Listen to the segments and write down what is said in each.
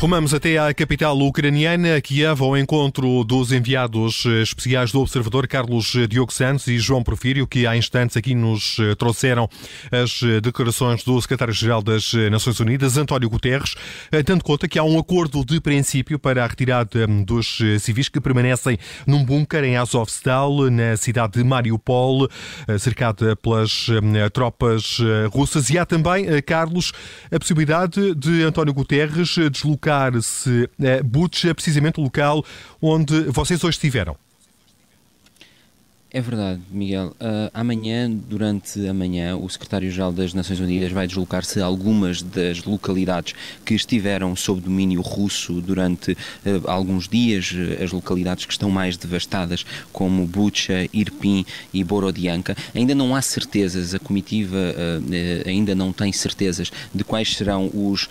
Rumamos até à capital ucraniana, Kiev, ao encontro dos enviados especiais do Observador Carlos Diogo Santos e João Porfírio, que há instantes aqui nos trouxeram as declarações do secretário-geral das Nações Unidas, António Guterres, tendo conta que há um acordo de princípio para a retirada dos civis que permanecem num bunker em Azovstal, na cidade de Mariupol, cercada pelas tropas russas. E há também, Carlos, a possibilidade de António Guterres deslocar deslocar-se a Butcha, precisamente o local onde vocês hoje estiveram. É verdade, Miguel. Uh, amanhã, durante a manhã, o secretário-geral das Nações Unidas vai deslocar-se a algumas das localidades que estiveram sob domínio russo durante uh, alguns dias, uh, as localidades que estão mais devastadas, como Bucha, Irpin e Borodianka. Ainda não há certezas, a comitiva ainda não tem certezas de quais serão os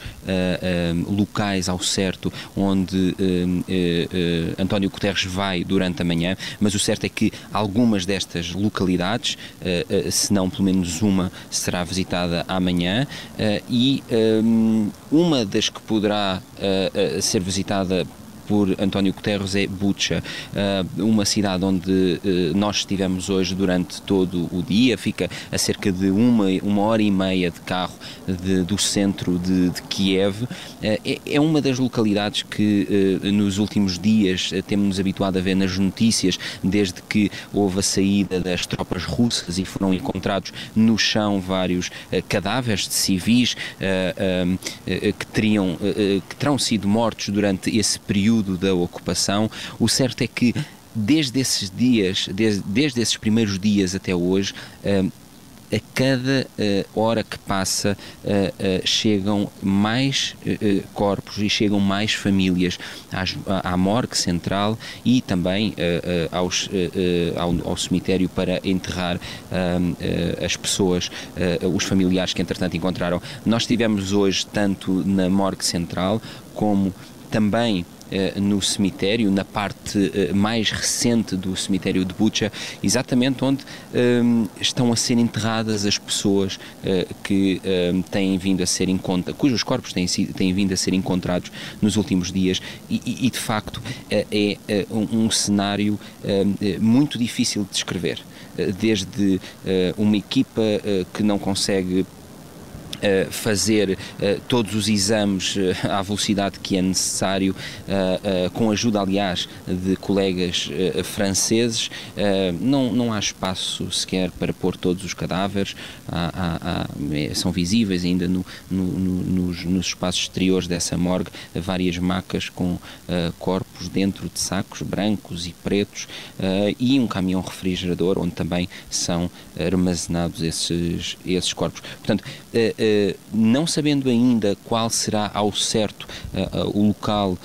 locais ao certo onde António Guterres vai durante a manhã, mas o certo é que algumas algumas destas localidades, eh, eh, se não pelo menos uma, será visitada amanhã. Eh, e uma das que poderá ser visitada por António Guterres é Bucha, ah, uma cidade onde ah, nós estivemos hoje durante todo o dia, fica a cerca de uma, uma hora e meia de carro de, do centro de, de Kiev. Ah, é, é, uma das localidades que nos últimos dias temos-nos habituado a ver nas notícias, desde que houve a saída das tropas russas e foram encontrados no chão vários cadáveres de civis que, teriam, que terão sido mortos durante esse período período da ocupação. O certo é que desde esses dias, desde, desde esses primeiros dias até hoje, uh, a cada uh, hora que passa uh, uh, chegam mais corpos e chegam mais famílias às, à, à morgue central e também aos, ao, ao, cemitério para enterrar as pessoas, os familiares que entretanto encontraram. Nós estivemos hoje tanto na morgue central como também no cemitério, na parte eh, mais recente do cemitério de Bucha, exatamente onde ehm, estão a ser enterradas as pessoas eh, que têm vindo a ser encontradas, cujos corpos têm, têm vindo a ser encontrados nos últimos dias. E, e de facto é um, um cenário muito difícil de descrever. Desde uma equipa que não consegue uh, fazer uh, todos os exames uh, à velocidade que é necessário, com ajuda, aliás, de colegas franceses. não, não há espaço sequer para pôr todos os cadáveres, há, há, há, é, são visíveis ainda no, no, no, nos, nos, espaços exteriores dessa morgue várias macas com corpos dentro de sacos brancos e pretos e um caminhão refrigerador onde também são armazenados esses, esses corpos. Portanto, eh, não sabendo ainda qual será ao certo eh, eh, o local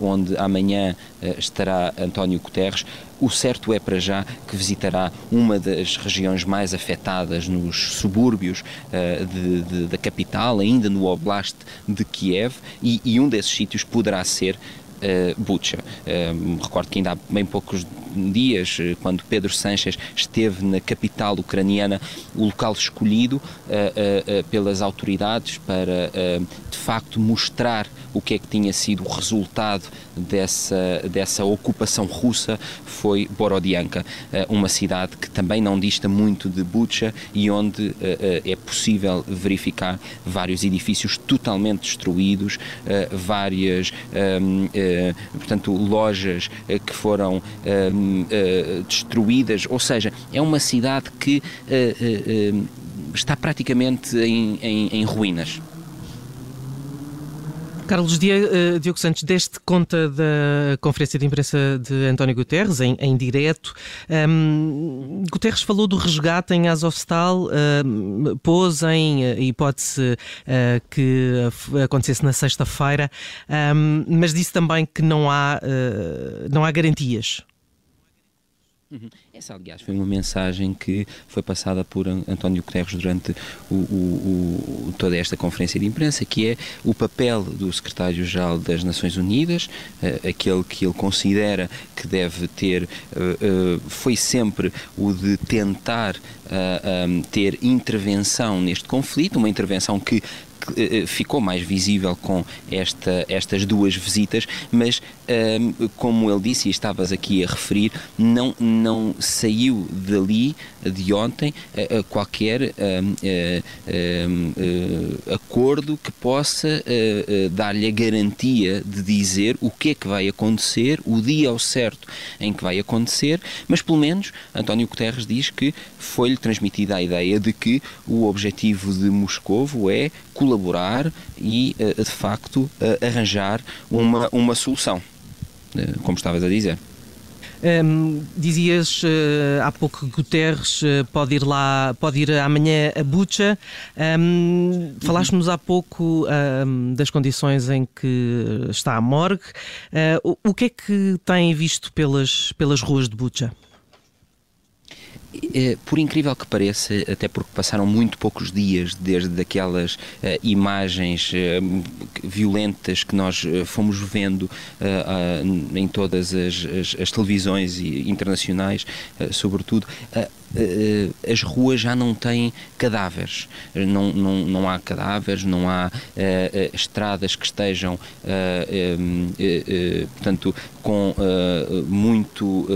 onde amanhã estará António Guterres, o certo é para já que visitará uma das regiões mais afetadas nos subúrbios uh, de, de, da capital, ainda no Oblast de Kiev, e, e um desses sítios poderá ser uh, Bucha. Uh, recordo que ainda há bem poucos dias, eh, quando Pedro Sanches esteve na capital ucraniana, o local escolhido uh, uh, pelas autoridades para, de facto, mostrar o que é que tinha sido o resultado dessa, dessa ocupação russa foi Borodianka, uma cidade que também não dista muito de Bucha e onde é possível verificar vários edifícios totalmente destruídos, várias portanto, lojas que foram uh, destruídas, ou seja, é uma cidade que está praticamente em, em, em ruínas. Carlos Diogo Santos, deste conta da conferência de imprensa de António Guterres, em, em direto. Um, Guterres falou do resgate em Azovstal, pôs em hipótese uh, que acontecesse na sexta-feira, um, mas disse também que não há, uh, não há garantias. Uhum. Essa, aliás, foi uma mensagem que foi passada por António Guterres durante o, o, o, toda esta conferência de imprensa, que é o papel do secretário-geral das Nações Unidas, uh, aquele que ele considera que deve ter, uh, uh, foi sempre o de tentar um, ter intervenção neste conflito, uma intervenção que ficou mais visível com esta, estas duas visitas, mas como ele disse e estavas aqui a referir, não, não saiu dali de ontem qualquer acordo que possa dar-lhe a garantia de dizer o que é que vai acontecer, o dia ao certo em que vai acontecer, mas pelo menos António Guterres diz que foi-lhe transmitida a ideia de que o objetivo de Moscovo é colaborar e, de facto, arranjar uma, uma solução, como estavas a dizer. Um, dizias uh, há pouco que Guterres uh, pode ir lá, pode ir amanhã a Bucha. Um, Falaste-nos há pouco um, das condições em que está a morgue. Uh, o, o, que é que tem visto pelas, pelas ruas de Bucha? Eh, por incrível que pareça, até porque passaram muito poucos dias desde aquelas uh, imagens uh, violentas que nós uh, fomos vendo em todas as, as, as televisões internacionais, sobretudo, as ruas já não têm cadáveres, não, não, não há cadáveres, não há uh, estradas que estejam, portanto, com muito,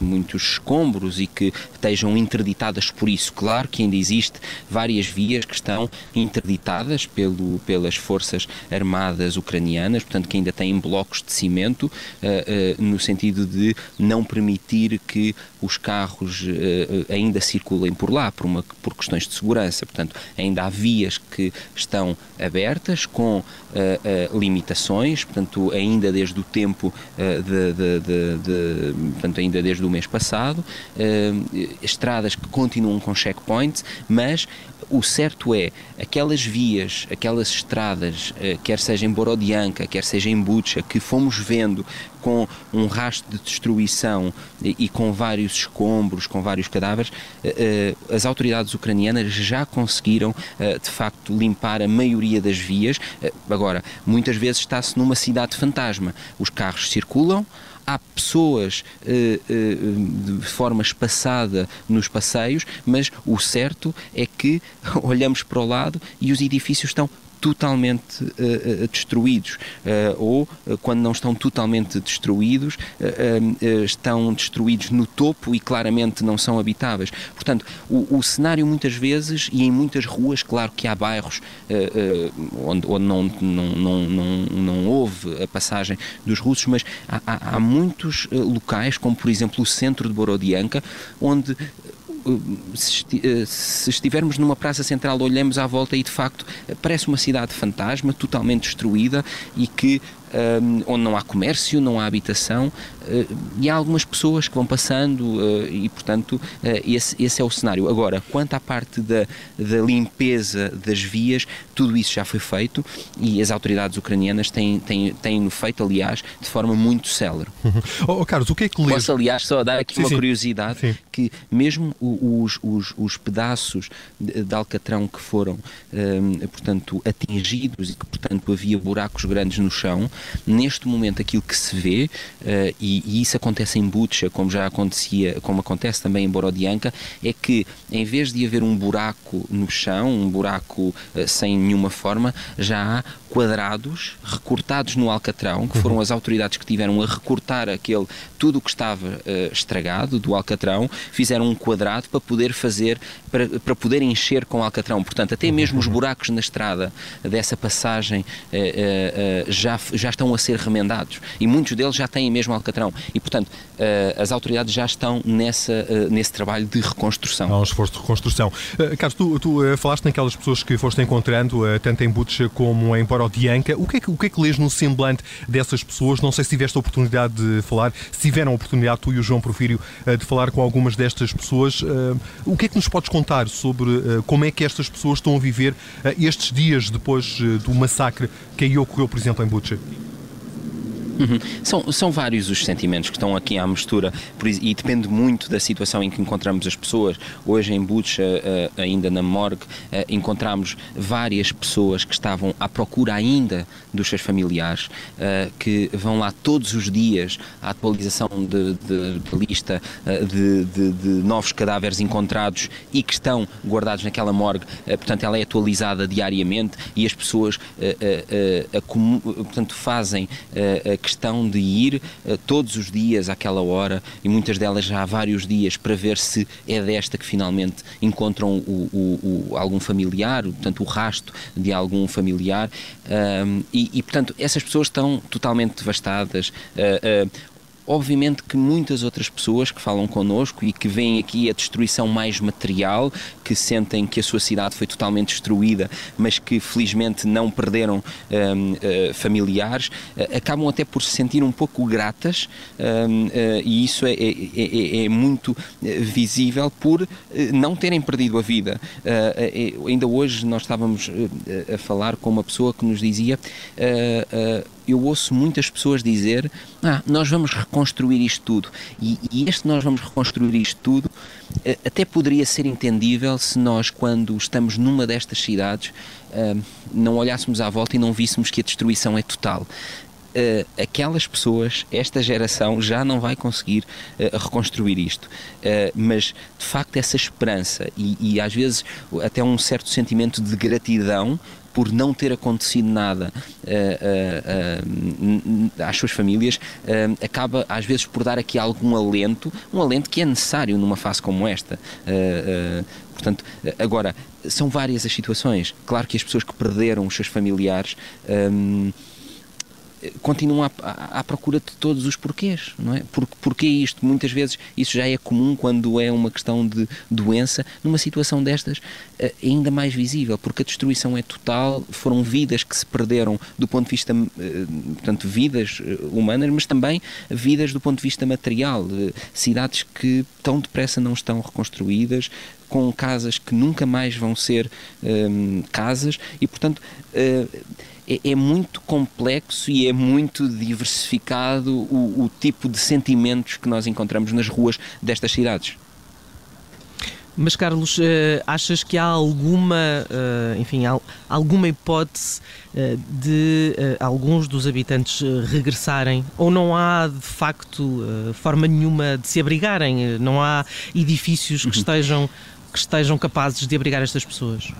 muitos escombros e que estejam interditadas por isso. Claro que ainda existe várias vias que estão interditadas pelo, pelas forças armadas ucranianas, portanto, que ainda têm blocos de cimento, no sentido de não permitir que os carros eh, ainda circulem por lá por, uma, por questões de segurança. Portanto, ainda há vias que estão abertas com uh, limitações, portanto, ainda desde o tempo de, de, de, de, portanto, ainda desde o mês passado, estradas que continuam com checkpoints, mas o certo é, aquelas vias, aquelas estradas, quer seja em Borodianka, quer seja em Bucha, que fomos vendo com um rastro de destruição e, com vários escombros, com vários cadáveres, uh, as autoridades ucranianas já conseguiram, uh, de facto, limpar a maioria das vias. agora, muitas vezes está-se numa cidade fantasma. Os carros circulam, há pessoas de forma espaçada nos passeios, mas o certo é que olhamos para o lado e os edifícios estão totalmente uh, destruídos uh, ou quando não estão totalmente destruídos estão destruídos no topo e claramente não são habitáveis. Portanto, o, o cenário muitas vezes e em muitas ruas, claro que há bairros onde, onde não, não, não, não, não houve a passagem dos russos, mas há, há, há muitos locais, como por exemplo o centro de Borodianka, onde se estivermos numa praça central, olhamos à volta e de facto parece uma cidade fantasma, totalmente destruída e que um, onde não há comércio, não há habitação uh, e há algumas pessoas que vão passando uh, e, portanto, uh, esse, esse, é o cenário. Agora, quanto à parte da, da limpeza das vias, tudo isso já foi feito e as autoridades ucranianas têm, têm, têm feito, aliás, de forma muito célere. Uhum. Oh, Carlos, o que é que lês? Posso, aliás, só dar aqui sim, uma sim. curiosidade, sim. que mesmo os, os, os pedaços de, de, alcatrão que foram, um, portanto, atingidos e que, portanto, havia buracos grandes no chão, Neste momento, aquilo que se vê, uh, e, e, isso acontece em Butcha, como já acontecia, como acontece também em Borodianka, é que em vez de haver um buraco no chão, um buraco uh, sem nenhuma forma, já há quadrados recortados no Alcatrão, que foram uhum. as autoridades que tiveram a recortar aquele tudo o que estava uh, estragado do Alcatrão, fizeram um quadrado para poder fazer, para, para poder encher com Alcatrão. Portanto, até mesmo os uhum. buracos na estrada dessa passagem uh, uh, já, já estão a ser remendados e muitos deles já têm mesmo Alcatrão. E, portanto, as autoridades já estão nessa, nesse trabalho de reconstrução. Há um esforço de reconstrução. Carlos, tu, tu falaste naquelas pessoas que foste encontrando, tanto em Butcha como em Poro Borodianka. O que, é que, o que é que lês no semblante dessas pessoas? Não sei se tiveste a oportunidade de falar, se tiveram a oportunidade, tu e o João Porfírio, eh, de falar com algumas destas pessoas. O que é que nos podes contar sobre como é que estas pessoas estão a viver estes dias depois do massacre que aí ocorreu, por exemplo, em Butcher? Uhum. São, são vários os sentimentos que estão aqui à mistura e depende muito da situação em que encontramos as pessoas. Hoje em Bucha, eh, ainda na morgue, eh, encontramos várias pessoas que estavam à procura ainda dos seus familiares, eh, que vão lá todos os dias à atualização de, de, de lista de, de, novos cadáveres encontrados e que estão guardados naquela morgue. Portanto, ela é atualizada diariamente e as pessoas portanto, fazem questão de ir uh, todos os dias àquela hora e muitas delas já há vários dias para ver se é desta que finalmente encontram o, o, o, algum familiar, portanto o rasto de algum familiar e, e, portanto essas pessoas estão totalmente devastadas. Uh, Obviamente que muitas outras pessoas que falam connosco e que veem aqui a destruição mais material, que sentem que a sua cidade foi totalmente destruída, mas que felizmente não perderam um, uh, eh, familiares, uh, acabam até por se sentir um pouco gratas um, uh, eh, e isso é, é, é, é muito visível por não terem perdido a vida. ainda hoje nós estávamos a falar com uma pessoa que nos dizia eu ouço muitas pessoas dizer: ah, nós vamos reconstruir isto tudo. E, e este nós vamos reconstruir isto tudo eh, até poderia ser entendível se nós, quando estamos numa destas cidades, eh, não olhássemos à volta e não víssemos que a destruição é total. Uh, aquelas pessoas, esta geração, já não vai conseguir uh, reconstruir isto. Uh, mas, de facto, essa esperança e, e, às vezes, até um certo sentimento de gratidão por não ter acontecido nada uh, uh, uh, às suas famílias, acaba às vezes por dar aqui algum alento, um alento que é necessário numa fase como esta. Portanto, agora, são várias as situações. Claro que as pessoas que perderam os seus familiares continuam à, à, à, procura de todos os porquês, não é? Por, porquê isto? Muitas vezes isso já é comum quando é uma questão de doença, numa situação destas é ainda mais visível, porque a destruição é total, foram vidas que se perderam do ponto de vista, eh, portanto, vidas eh, humanas, mas também vidas do ponto de vista material, cidades que tão depressa não estão reconstruídas, com casas que nunca mais vão ser um, casas e, portanto, é, é, muito complexo e é muito diversificado o, o tipo de sentimentos que nós encontramos nas ruas destas cidades. Mas, Carlos, eh, achas que há alguma, eh, enfim, alguma hipótese eh, de alguns dos habitantes regressarem? Ou não há, de facto, forma nenhuma de se abrigarem? Não há edifícios que uhum. estejam, que estejam capazes de abrigar estas pessoas?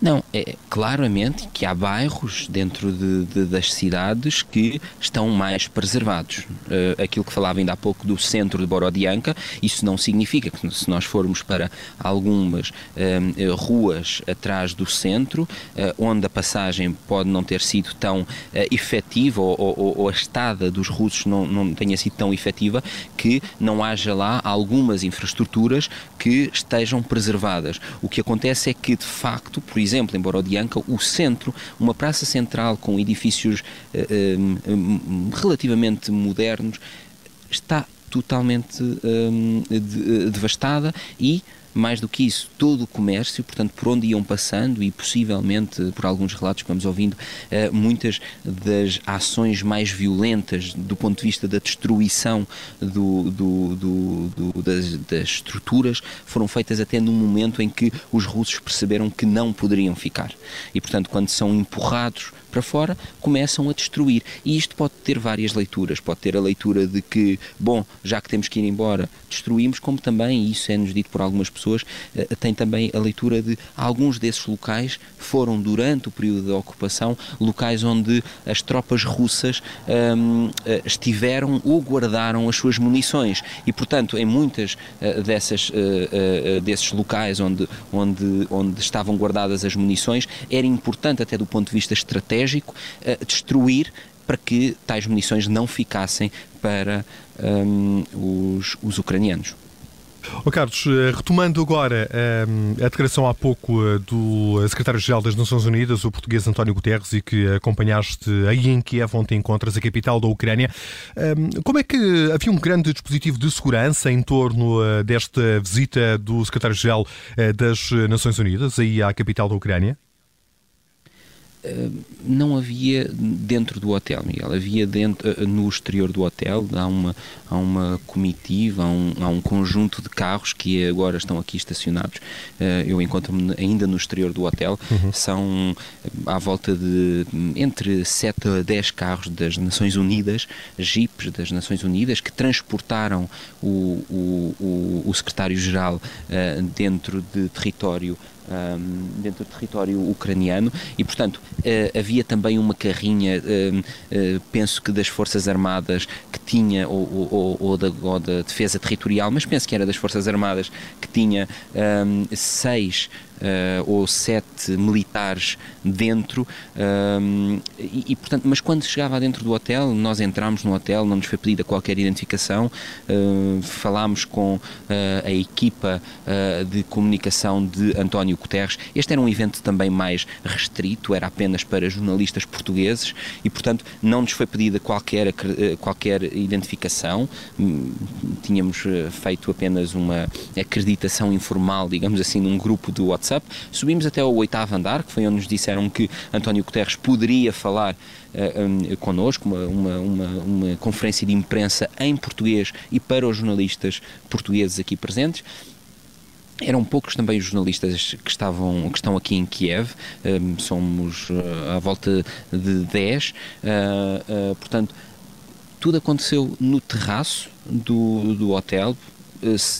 Não, é claramente que há bairros dentro de, de, das cidades que estão mais preservados. Uh, aquilo que falava ainda há pouco do centro de Borodianca, isso não significa que se nós formos para algumas uh, ruas atrás do centro, uh, onde a passagem pode não ter sido tão efetiva ou, ou, ou, a estada dos russos não, não tenha sido tão efetiva, que não haja lá algumas infraestruturas que estejam preservadas. O que acontece é que, de facto, por exemplo, exemplo, em Borodianca, o centro, uma praça central com edifícios uh, relativamente modernos, está totalmente de, devastada e mais do que isso, todo o comércio, portanto, por onde iam passando e possivelmente, por alguns relatos que vamos ouvindo, eh, muitas das ações mais violentas do ponto de vista da destruição do, do, do, das, das, estruturas foram feitas até no momento em que os russos perceberam que não poderiam ficar. E, portanto, quando são empurrados para fora, começam a destruir. E isto pode ter várias leituras. Pode ter a leitura de que, bom, já que temos que ir embora, destruímos, como também, e isso é-nos dito por algumas pessoas, eh, tem também a leitura de alguns desses locais foram, durante o período da ocupação, locais onde as tropas russas um, eh, estiveram ou guardaram as suas munições. E, portanto, em muitas uh, dessas, desses locais onde, onde, onde estavam guardadas as munições, era importante, até do ponto de vista estratégico, estratégico uh, destruir para que tais munições não ficassem para um, os, os ucranianos. Oh, Carlos, eh, retomando agora um, a declaração há pouco eh, do secretário-geral das Nações Unidas, o português António Guterres, e que acompanhaste aí em Kiev, onde encontras, a capital da Ucrânia, um, como é que havia um grande dispositivo de segurança em torno desta visita do secretário-geral das Nações Unidas aí à capital da Ucrânia? Não havia dentro do hotel, Miguel, havia dentro, no exterior do hotel, há uma, há uma comitiva, há um, há um conjunto de carros que agora estão aqui estacionados. Eu encontro-me ainda no exterior do hotel, uhum. são à volta de entre 7 a 10 carros das Nações Unidas, jipes das Nações Unidas, que transportaram o, o, o, o secretário-geral dentro de território um, dentro do território ucraniano. E, portanto, uh, havia também uma carrinha, uh, penso que das Forças Armadas, que tinha, ou, ou, ou, da, ou, da, Defesa Territorial, mas penso que era das Forças Armadas, que tinha um, seis ou sete militares dentro um, e, e, portanto, mas quando chegava dentro do hotel, nós entramos no hotel, não nos foi pedida qualquer identificação, uh, falámos com uh, a equipa de comunicação de António Guterres. Este era um evento também mais restrito, era apenas para jornalistas portugueses e, portanto, não nos foi pedida qualquer, qualquer identificação. Hum, tínhamos feito apenas uma acreditação informal, digamos assim, num grupo do WhatsApp WhatsApp. Subimos até ao oitavo andar, que foi onde nos disseram que António Guterres poderia falar uh, um, connosco, uma, uma, uma, uma conferência de imprensa em português e para os jornalistas portugueses aqui presentes. Eram poucos também os jornalistas que, estavam, que estão aqui em Kiev, um, somos uh, à volta de 10, uh, uh, portanto, tudo aconteceu no terraço do, do hotel, eh,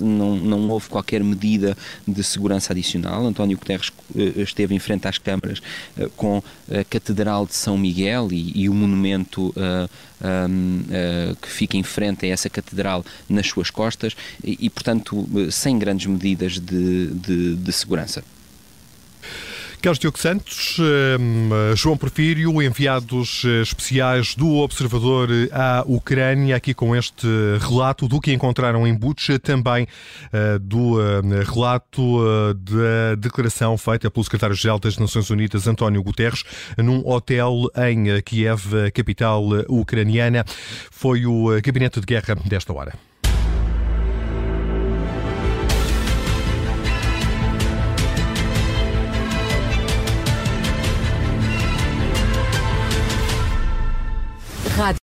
não, não houve qualquer medida de segurança adicional. António Guterres eh, esteve em frente às câmaras eh, com a Catedral de São Miguel e, e o monumento que fica em frente a essa catedral nas suas costas e, e portanto, sem grandes medidas de, de, de segurança. Carlos Diogo Santos, ehm, João Porfírio, enviados eh, especiais do Observador à Ucrânia, aqui com este relato do que encontraram em Bucha, também eh, do eh, relato da declaração feita pelo secretário-geral das Nações Unidas, António Guterres, num hotel em Kiev, capital ucraniana. Foi o gabinete de guerra desta hora. Rádio.